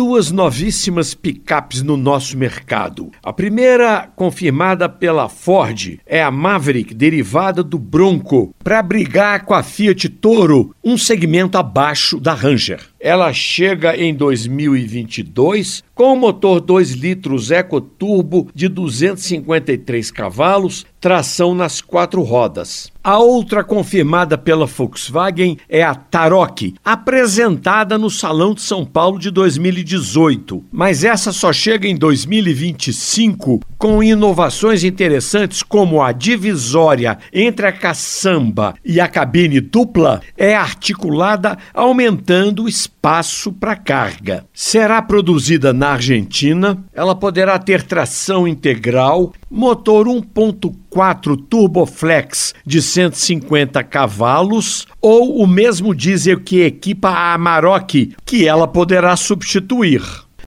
duas novíssimas picapes no nosso mercado. A primeira, confirmada pela Ford, é a Maverick, derivada do Bronco, para brigar com a Fiat Toro, um segmento abaixo da Ranger. Ela chega em 2022 com o motor 2 litros EcoTurbo de 253 cavalos, tração nas quatro rodas. A outra confirmada pela Volkswagen é a Tarok, apresentada no Salão de São Paulo de 2018. Mas essa só chega em 2025 com inovações interessantes como a divisória entre a caçamba e a cabine dupla é articulada aumentando o espaço para carga. Será produzida na Argentina, ela poderá ter tração integral, motor 1.4 Turboflex de 150 cavalos ou o mesmo diesel que equipa a Amarok, que ela poderá substituir.